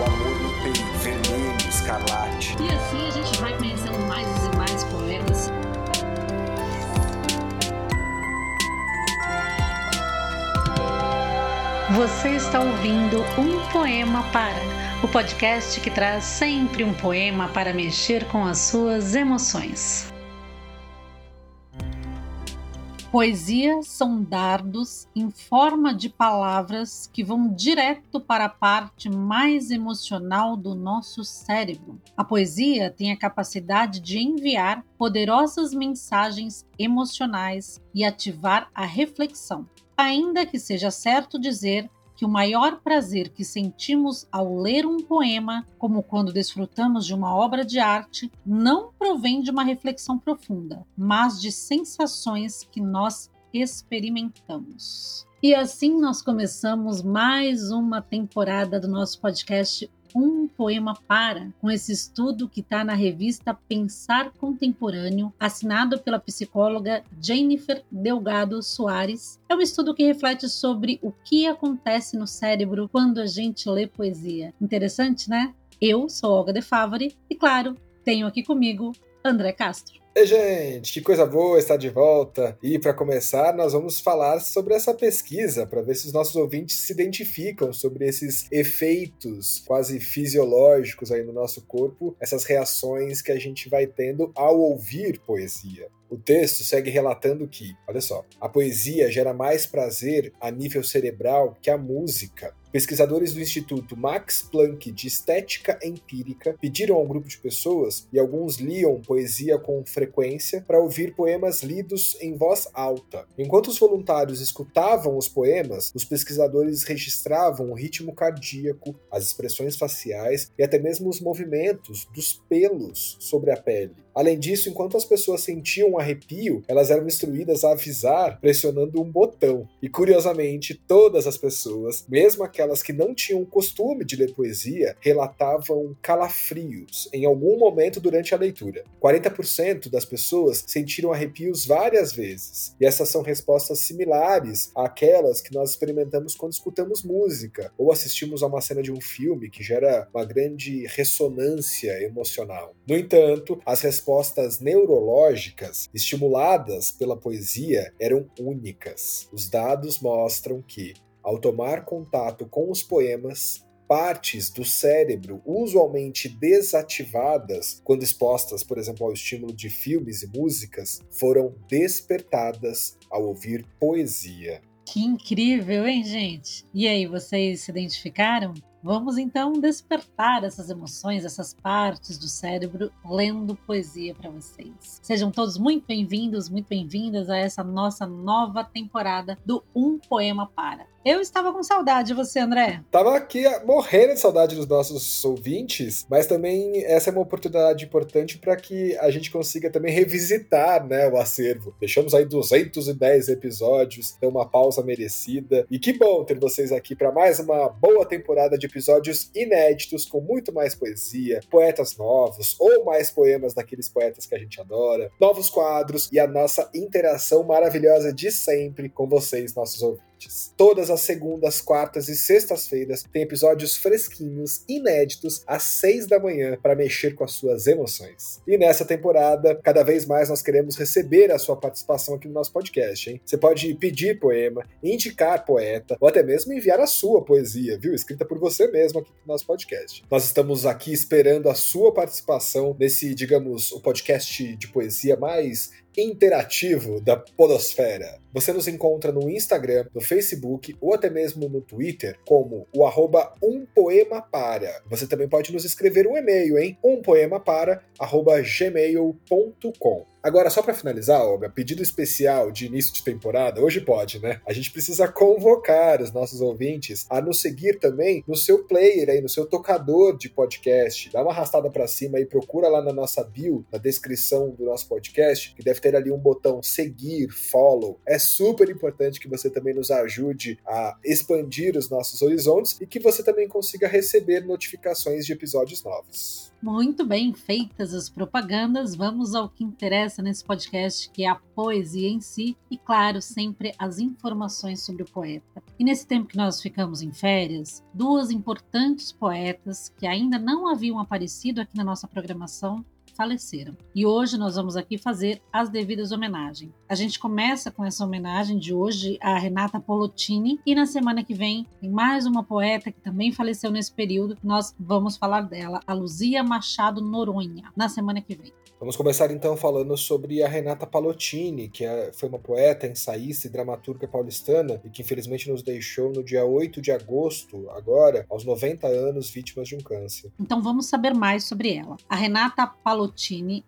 O amor no peito, vermelho, escarlate. E assim a gente vai conhecendo mais e mais poetas. Você está ouvindo Um Poema Para, o podcast que traz sempre um poema para mexer com as suas emoções. Poesia são dardos em forma de palavras que vão direto para a parte mais emocional do nosso cérebro. A poesia tem a capacidade de enviar poderosas mensagens emocionais e ativar a reflexão. Ainda que seja certo dizer que o maior prazer que sentimos ao ler um poema, como quando desfrutamos de uma obra de arte, não provém de uma reflexão profunda, mas de sensações que nós experimentamos. E assim nós começamos mais uma temporada do nosso podcast um poema para, com esse estudo que está na revista Pensar Contemporâneo, assinado pela psicóloga Jennifer Delgado Soares. É um estudo que reflete sobre o que acontece no cérebro quando a gente lê poesia. Interessante, né? Eu sou Olga De Favari e, claro, tenho aqui comigo André Castro. Ei, gente, que coisa boa estar de volta. E para começar, nós vamos falar sobre essa pesquisa para ver se os nossos ouvintes se identificam sobre esses efeitos quase fisiológicos aí no nosso corpo, essas reações que a gente vai tendo ao ouvir poesia. O texto segue relatando que, olha só, a poesia gera mais prazer a nível cerebral que a música. Pesquisadores do Instituto Max Planck de Estética Empírica pediram a um grupo de pessoas, e alguns liam poesia com frequência, para ouvir poemas lidos em voz alta. Enquanto os voluntários escutavam os poemas, os pesquisadores registravam o ritmo cardíaco, as expressões faciais e até mesmo os movimentos dos pelos sobre a pele. Além disso, enquanto as pessoas sentiam um arrepio, elas eram instruídas a avisar pressionando um botão. E curiosamente, todas as pessoas, mesmo aquelas que não tinham o costume de ler poesia, relatavam calafrios em algum momento durante a leitura. 40% das pessoas sentiram arrepios várias vezes. E essas são respostas similares àquelas que nós experimentamos quando escutamos música ou assistimos a uma cena de um filme que gera uma grande ressonância emocional. No entanto, as respostas neurológicas estimuladas pela poesia eram únicas. Os dados mostram que, ao tomar contato com os poemas, partes do cérebro usualmente desativadas quando expostas, por exemplo, ao estímulo de filmes e músicas, foram despertadas ao ouvir poesia. Que incrível, hein, gente? E aí, vocês se identificaram? Vamos então despertar essas emoções, essas partes do cérebro, lendo poesia para vocês. Sejam todos muito bem-vindos, muito bem-vindas a essa nossa nova temporada do Um Poema Para. Eu estava com saudade de você, André. Tava aqui morrendo de saudade dos nossos ouvintes, mas também essa é uma oportunidade importante para que a gente consiga também revisitar né, o acervo. Deixamos aí 210 episódios, é uma pausa merecida. E que bom ter vocês aqui para mais uma boa temporada de episódios inéditos, com muito mais poesia, poetas novos ou mais poemas daqueles poetas que a gente adora, novos quadros e a nossa interação maravilhosa de sempre com vocês, nossos ouvintes. Todas as segundas, quartas e sextas-feiras tem episódios fresquinhos, inéditos, às seis da manhã, para mexer com as suas emoções. E nessa temporada, cada vez mais nós queremos receber a sua participação aqui no nosso podcast, hein? Você pode pedir poema, indicar poeta, ou até mesmo enviar a sua poesia, viu? Escrita por você mesmo aqui no nosso podcast. Nós estamos aqui esperando a sua participação nesse, digamos, o podcast de poesia mais interativo da Podosfera. Você nos encontra no Instagram, no Facebook ou até mesmo no Twitter como o arroba umpoemapara. Você também pode nos escrever um e-mail em umpoemapara.gmail.com. Agora, só para finalizar, Olga, pedido especial de início de temporada, hoje pode, né? A gente precisa convocar os nossos ouvintes a nos seguir também no seu player aí, no seu tocador de podcast. Dá uma arrastada para cima e procura lá na nossa bio, na descrição do nosso podcast, que deve ter ali um botão seguir, follow. É super importante que você também nos ajude a expandir os nossos horizontes e que você também consiga receber notificações de episódios novos. Muito bem, feitas as propagandas, vamos ao que interessa nesse podcast, que é a poesia em si e, claro, sempre as informações sobre o poeta. E nesse tempo que nós ficamos em férias, duas importantes poetas que ainda não haviam aparecido aqui na nossa programação faleceram. E hoje nós vamos aqui fazer as devidas homenagens. A gente começa com essa homenagem de hoje a Renata Polottini e na semana que vem tem mais uma poeta que também faleceu nesse período. Nós vamos falar dela, a Luzia Machado Noronha, na semana que vem. Vamos começar então falando sobre a Renata Palottini, que é, foi uma poeta, ensaísta e dramaturga paulistana e que infelizmente nos deixou no dia 8 de agosto, agora, aos 90 anos, vítimas de um câncer. Então vamos saber mais sobre ela. A Renata Palottini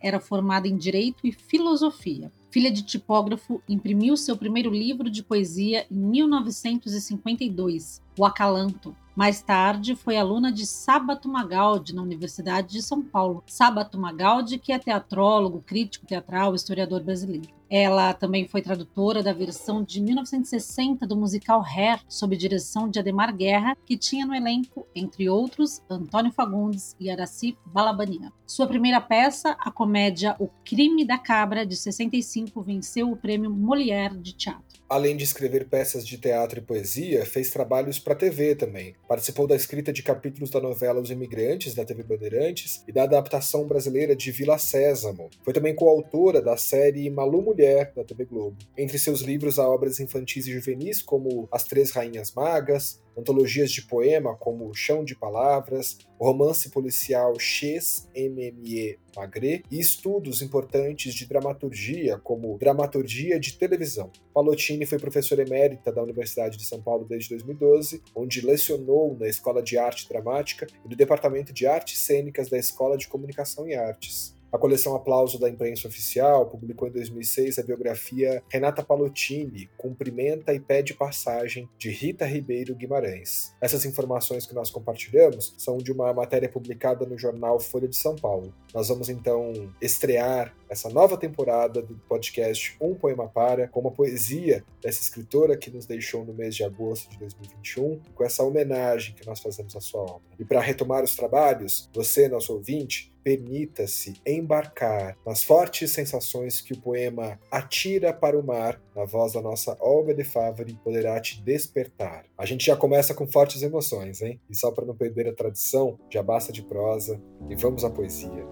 era formada em Direito e Filosofia. Filha de tipógrafo, imprimiu seu primeiro livro de poesia em 1952, O Acalanto, mais tarde, foi aluna de Sábato Magaldi na Universidade de São Paulo. Sábato Magaldi, que é teatrólogo, crítico teatral, historiador brasileiro. Ela também foi tradutora da versão de 1960 do musical Hair, sob direção de Ademar Guerra, que tinha no elenco, entre outros, Antônio Fagundes e Araci Balabanian. Sua primeira peça, a comédia O Crime da Cabra, de 65, venceu o prêmio Molière de teatro. Além de escrever peças de teatro e poesia, fez trabalhos para TV também. Participou da escrita de capítulos da novela Os Imigrantes, da TV Bandeirantes, e da adaptação brasileira de Vila Sésamo. Foi também coautora da série Malu Mulher, da TV Globo. Entre seus livros há obras infantis e juvenis como As Três Rainhas Magas, antologias de poema como Chão de Palavras, romance policial X MME Magre e estudos importantes de dramaturgia, como dramaturgia de televisão. Palottini foi professora emérita da Universidade de São Paulo desde 2012, onde lecionou na Escola de Arte Dramática e no Departamento de Artes Cênicas da Escola de Comunicação e Artes. A coleção Aplauso da Imprensa Oficial publicou em 2006 a biografia Renata Palottini, Cumprimenta e Pede Passagem, de Rita Ribeiro Guimarães. Essas informações que nós compartilhamos são de uma matéria publicada no jornal Folha de São Paulo. Nós vamos então estrear essa nova temporada do podcast Um Poema Para, com uma poesia dessa escritora que nos deixou no mês de agosto de 2021, com essa homenagem que nós fazemos à sua obra. E para retomar os trabalhos, você, nosso ouvinte, permita-se embarcar nas fortes sensações que o poema Atira para o Mar, na voz da nossa Olga de Favre, poderá te despertar. A gente já começa com fortes emoções, hein? E só para não perder a tradição, já basta de prosa e vamos à poesia.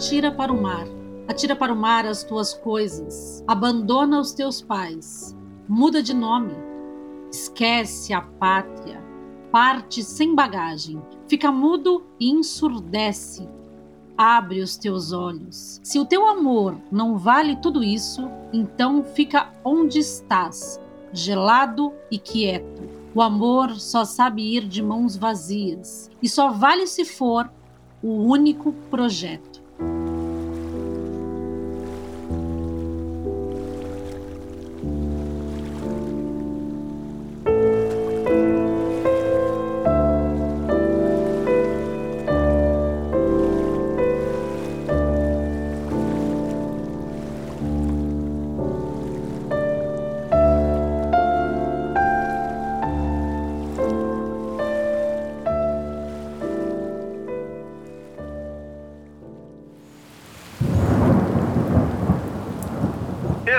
Atira para o mar Atira para o mar as tuas coisas, abandona os teus pais, muda de nome, esquece a pátria, parte sem bagagem, fica mudo e ensurdece. Abre os teus olhos. Se o teu amor não vale tudo isso, então fica onde estás, gelado e quieto. O amor só sabe ir de mãos vazias e só vale se for o único projeto.